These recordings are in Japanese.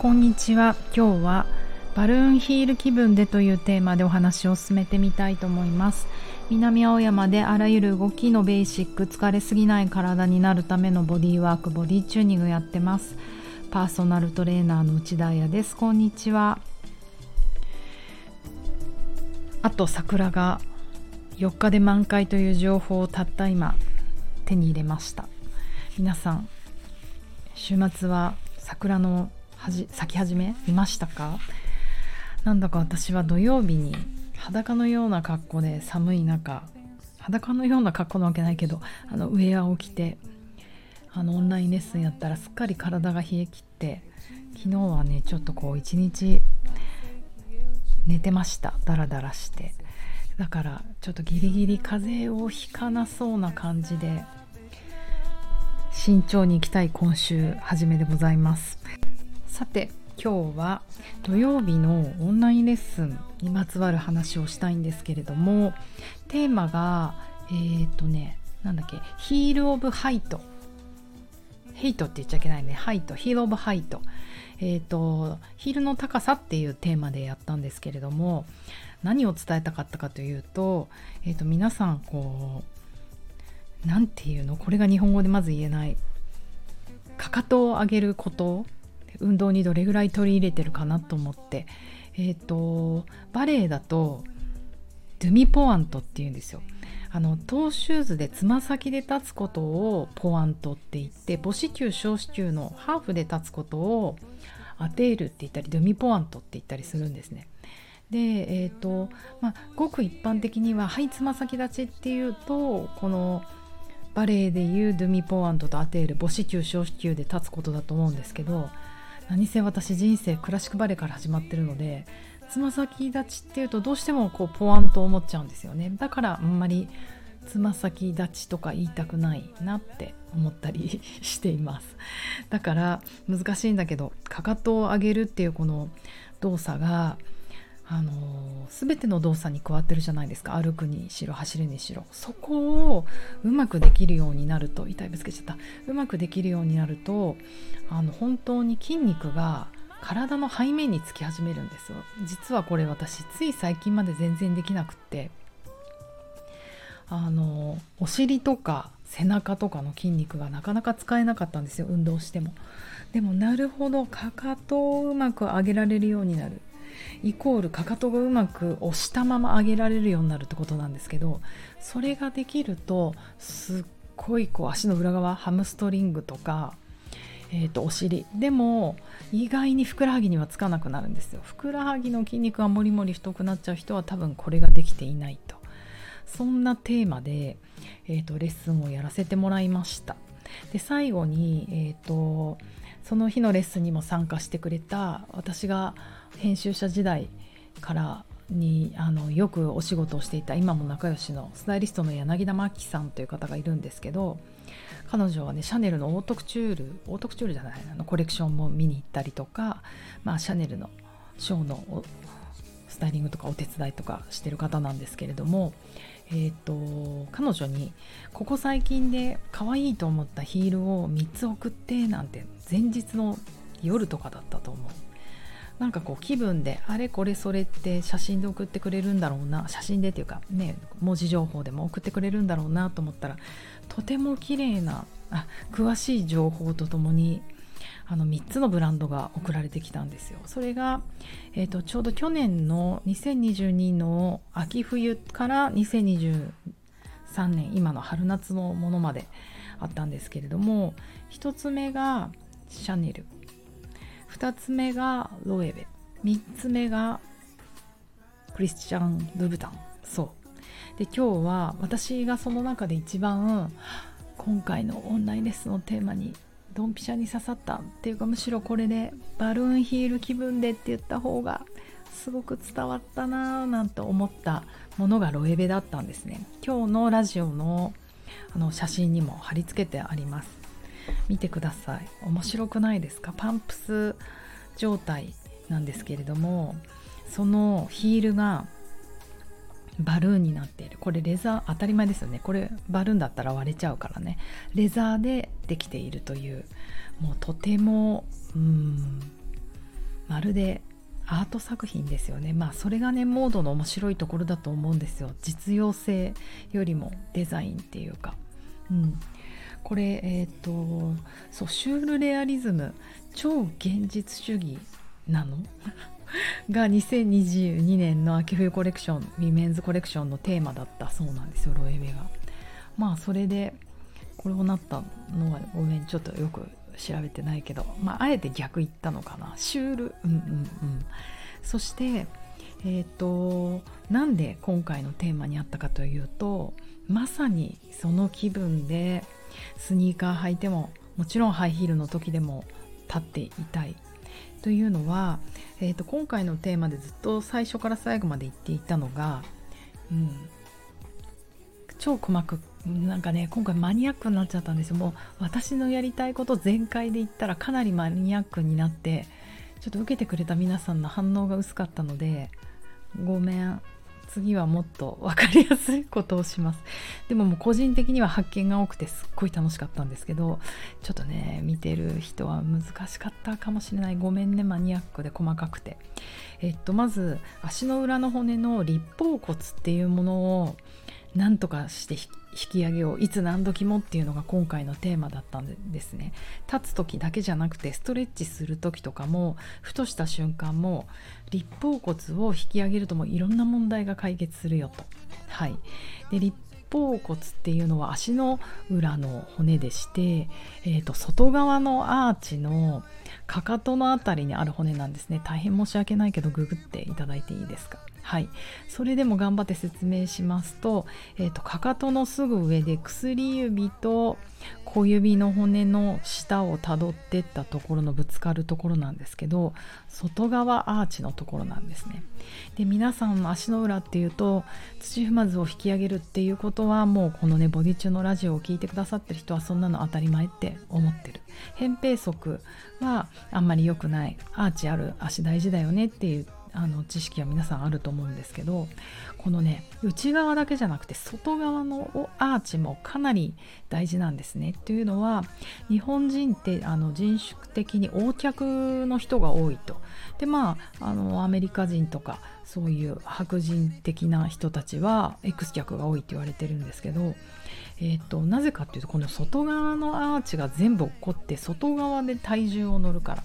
こんにちは。今日はバルーンヒール気分でというテーマでお話を進めてみたいと思います。南青山であらゆる動きのベーシック疲れすぎない体になるためのボディワークボディチューニングやってます。パーソナルトレーナーの内田彩です。こんにちは。あと桜が4日で満開という情報をたった今手に入れました。皆さん週末は桜のはじ咲き始め見ましたか？なんだか私は土曜日に裸のような格好で寒い中裸のような格好なわけないけどあのウェアを着てあのオンラインレッスンやったらすっかり体が冷え切って昨日はねちょっとこう一日寝てました。ダラダラして。だからちょっとギリギリ風邪をひかなそうな感じで慎重に行きたい今週初めでございます。さて今日は土曜日のオンラインレッスンにまつわる話をしたいんですけれどもテーマがえっ、とねなんだっけ heel of height hate って言っちゃいけないね。 height heel of height えっ、ー、とヒールの高さっていうテーマでやったんですけれども何を伝えたかったかというと,、えーと皆さんこう何て言うの？これが日本語でまず言えない。かかとを上げること。運動にどれぐらい取り入れてるかなと思ってえっ、ー、とバレエだとドゥミポアントっていうんですよあのトーシューズでつま先で立つことをポアントって言って母子球小子球のハーフで立つことをアテールって言ったりドゥミポアントって言ったりするんですね。でえっ、ー、とまあごく一般的にははいつま先立ちっていうとこのバレエでいうドゥミポアントとアテール母子球小子球で立つことだと思うんですけど何せ私人生クラシックバレエから始まってるのでつま先立ちっていうとどうしてもこうポワンと思っちゃうんですよね。だからあんまりつま先立ちとか言いたくないなって思ったり しています。だから難しいんだけどかかとを上げるっていうこの動作があの全ての動作に加わってるじゃないですか。歩くにしろ走るにしろ。そこをうまくできるようになると痛いぶつけちゃった。うまくできるようになるとあの本当に筋肉が体の背面につき始めるんですよ。実はこれ私つい最近まで全然できなくって。あのお尻とか背中とかの筋肉がなかなか使えなかったんですよ。運動しても。でもなるほど。かかとをうまく上げられるようになる。イコールかかとがうまく押したまま上げられるようになるってことなんですけどそれができるとすっごいこう足の裏側ハムストリングとか、えー、とお尻。でも意外にふくらはぎにはつかなくなるんですよ。ふくらはぎの筋肉がもりもり太くなっちゃう人は多分これができていないと。そんなテーマで、えーと、レッスンをやらせてもらいました。で最後に、えーとその日のレッスンにも参加してくれた私が編集者時代からにあのよくお仕事をしていた今も仲良しのスタイリストの柳田真紀さんという方がいるんですけど彼女はねシャネルのオートクチュールオートクチュールじゃないあのコレクションも見に行ったりとか、まあ、シャネルのショーのスタイリングとかお手伝いとかしてる方なんですけれども、えーと、彼女にここ最近で可愛いと思ったヒールを3つ送ってなんて前日の夜とかだったと思うなんかこう気分であれこれそれって写真で送ってくれるんだろうな写真でっていうかね文字情報でも送ってくれるんだろうなと思ったらとても綺麗なあ詳しい情報とともにあの3つのブランドが送られてきたんですよ。それが、えーと、ちょうど去年の2022の秋冬から2023年今の春夏のものまであったんですけれども1つ目がシャネル。2つ目がロエベ。3つ目がクリスチャン・ルブタン。そう。で今日は私がその中で一番今回のオンラインレッスンのテーマにドンピシャに刺さったっていうかむしろこれでバルーンヒール気分でって言った方がすごく伝わったなぁなんて思ったものがロエベだったんですね。今日のラジオのあの写真にも貼り付けてあります。見てください。面白くないですか？パンプス状態なんですけれどもそのヒールがバルーンになっている。これレザー当たり前ですよね。これバルーンだったら割れちゃうからね。レザーでできているというもうとてもうんまるでアート作品ですよね。まあそれがねモードの面白いところだと思うんですよ。実用性よりもデザインっていうか。うん。これえっ、ー、とそうシュールレアリズム超現実主義なの？が2022年の秋冬コレクションウィメンズコレクションのテーマだったそうなんですよロエベが。まあそれでこれをなったのはごめんちょっとよく調べてないけど、まあ、あえて逆言ったのかな。シュールうんうんうん。そしてえっ、ー、となんで今回のテーマにあったかというとまさにその気分でスニーカー履いてももちろんハイヒールの時でも立っていたい。というのは、えーと、今回のテーマでずっと最初から最後まで言っていたのが、うん、超細くなんかね今回マニアックになっちゃったんですよ。もう私のやりたいこと全開で言ったらかなりマニアックになってちょっと受けてくれた皆さんの反応が薄かったのでごめん次はもっと分かりやすいことをします。でももう個人的には発見が多くてすっごい楽しかったんですけどちょっとね見てる人は難しかったかもしれない。ごめんねマニアックで細かくて。えっとまず足の裏の骨の立方骨っていうものをなんとかして引き上げをいつ何時もっていうのが今回のテーマだったんですね。立つ時だけじゃなくてストレッチする時とかもふとした瞬間も立方骨を引き上げるともいろんな問題が解決するよと。はい。で立方骨っていうのは足の裏の骨でして、えーと、外側のアーチのかかとの辺りにある骨なんですね。大変申し訳ないけどググっていただいていいですか？はい。それでも頑張って説明しますと,、えーと、かかとのすぐ上で薬指と小指の骨の下をたどってったところのぶつかるところなんですけど外側アーチのところなんですね。で皆さんの足の裏っていうと土踏まずを引き上げるっていうことはもうこのねボディ中のラジオを聴いてくださってる人はそんなの当たり前って思ってる。扁平足はあんまり良くない。アーチある足大事だよねっていうあの知識は皆さんあると思うんですけどこのね内側だけじゃなくて外側のアーチもかなり大事なんですね。というのは日本人ってあの人種的に横脚の人が多いと。でまああのアメリカ人とかそういう白人的な人たちは X 脚が多いって言われてるんですけど、えーとなぜかっていうとこの外側のアーチが全部起こって外側で体重を乗るから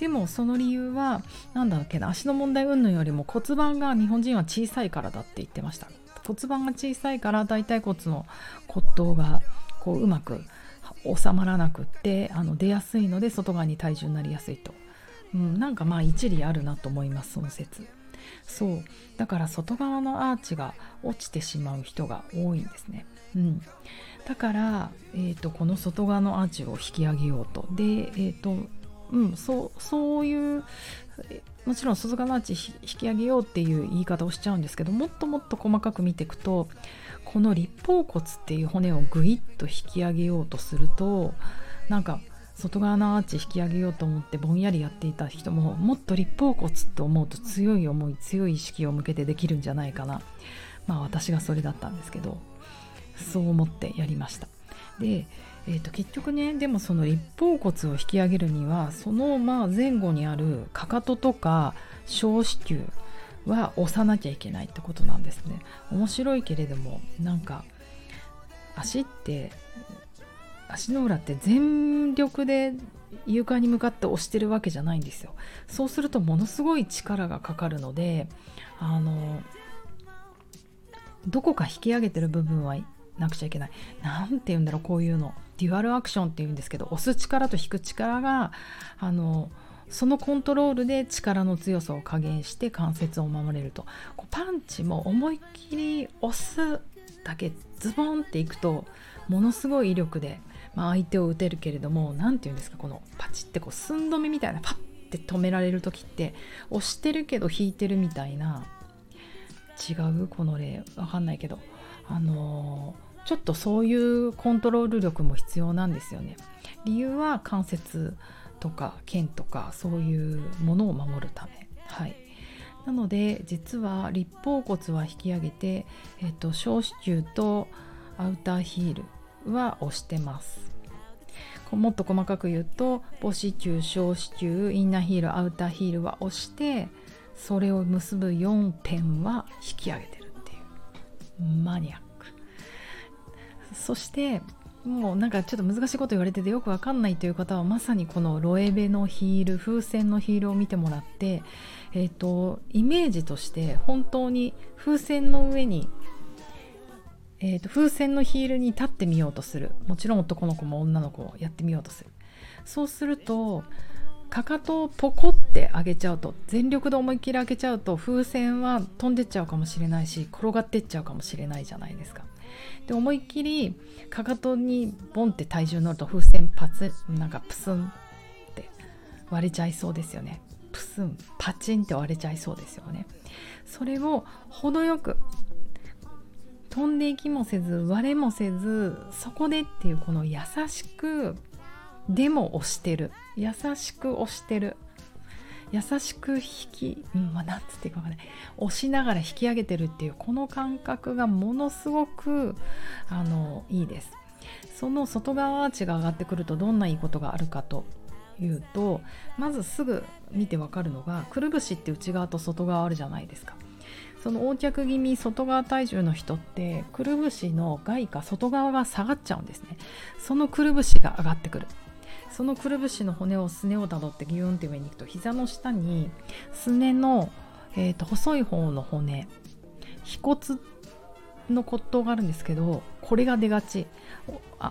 でもその理由は何だっけな足の問題云々よりも骨盤が日本人は小さいからだって言ってました。骨盤が小さいから大腿骨の骨頭がこううまく収まらなくってあの出やすいので外側に体重になりやすいと、うん、なんかまあ一理あるなと思いますその説。そう。だから外側のアーチが落ちてしまう人が多いんですね、うん、だから、えーと、この外側のアーチを引き上げようと。で、えーとうん、そうそういうもちろん鈴鹿のアーチ引き上げようっていう言い方をしちゃうんですけどもっともっと細かく見ていくとこの立方骨っていう骨をぐいっと引き上げようとするとなんか外側のアーチ引き上げようと思ってぼんやりやっていた人ももっと立方骨って思うと強い思い強い意識を向けてできるんじゃないかな。まあ私がそれだったんですけどそう思ってやりました。でえー、と結局ねでもその立方骨を引き上げるにはそのまあ前後にあるかかととか小子宮は押さなきゃいけないってことなんですね。面白いけれどもなんか足って足の裏って全力で床に向かって押してるわけじゃないんですよ。そうするとものすごい力がかかるのであのどこか引き上げてる部分はなくちゃいけない。何て言うんだろうこういうの。デュアルアクションっていうんですけど押す力と引く力があのそのコントロールで力の強さを加減して関節を守れると。こうパンチも思いっきり押すだけズボンっていくとものすごい威力で、まあ、相手を打てるけれども何て言うんですかこのパチってこう寸止めみたいなパッて止められる時って押してるけど引いてるみたいな違う？この例。わかんないけど。あのーちょっとそういうコントロール力も必要なんですよね。理由は関節とか腱とかそういうものを守るため。はい、なので実は立方骨は引き上げて、えーと、小子宮とアウターヒールは押してます。もっと細かく言うと母子球小子球インナーヒールアウターヒールは押してそれを結ぶ4点は引き上げてるっていうマニアックそしてもうなんかちょっと難しいこと言われててよくわかんないという方はまさにこのロエベのヒール風船のヒールを見てもらって、えーと、イメージとして本当に風船の上に、えーと、風船のヒールに立ってみようとするもちろん男の子も女の子もやってみようとするそうするとかかとをポコって上げちゃうと全力で思いっきり開けちゃうと風船は飛んでっちゃうかもしれないし転がってっちゃうかもしれないじゃないですか。で思いっきりかかとにボンって体重乗ると風船パツなんかプスンって割れちゃいそうですよね。プスンパチンって割れちゃいそうですよね。それを程よく飛んでいきもせず割れもせずそこでっていうこの優しくでも押してる。優しく押してる。優しく引き、うんまあ、なんつっていいかわかんない押しながら引き上げてるっていうこの感覚がものすごくあのいいです。その外側アーチが上がってくるとどんないいことがあるかというとまずすぐ見てわかるのがくるぶしって内側と外側あるじゃないですか。その横脚気味外側体重の人ってくるぶしの外下外側が下がっちゃうんですね。そのくるぶしが上がってくる。そのくるぶしの骨をすねをたどってギューンって上に行くと膝の下にすねの、えーと、細い方の骨腓骨の骨頭があるんですけどこれが出がち。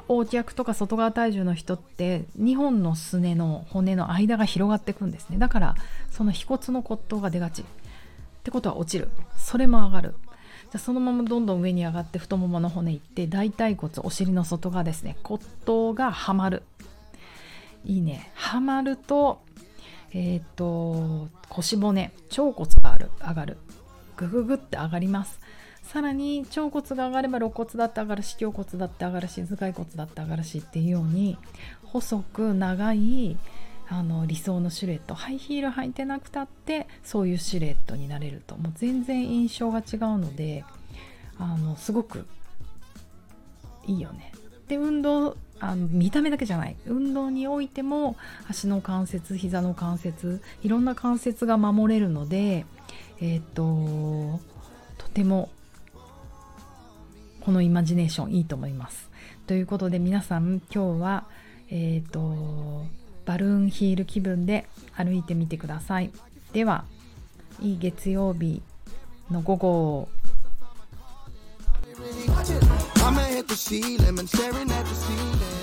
横脚とか外側体重の人って2本のすねの骨の間が広がっていくんですね。だからその腓骨の骨頭が出がち。ってことは落ちる。それも上がる。じゃそのままどんどん上に上がって太ももの骨いって大腿骨お尻の外側ですね。骨頭がはまる。いいね。はまるとえっ、と腰骨腸骨がある上がるグググって上がります。さらに腸骨が上がれば肋骨だって上がるし胸骨だって上がるし頭蓋骨だって上がるしっていうように細く長いあの理想のシルエットハイヒール履いてなくたってそういうシルエットになれると。もう全然印象が違うのであのすごくいいよね。で運動あの見た目だけじゃない運動においても足の関節膝の関節いろんな関節が守れるのでえっ、ー、ととてもこのイマジネーションいいと思います。ということで皆さん今日はえっ、ー、とバルーンヒール気分で歩いてみてください。ではいい月曜日の午後 I'ma hit the ceiling, been staring at the ceiling.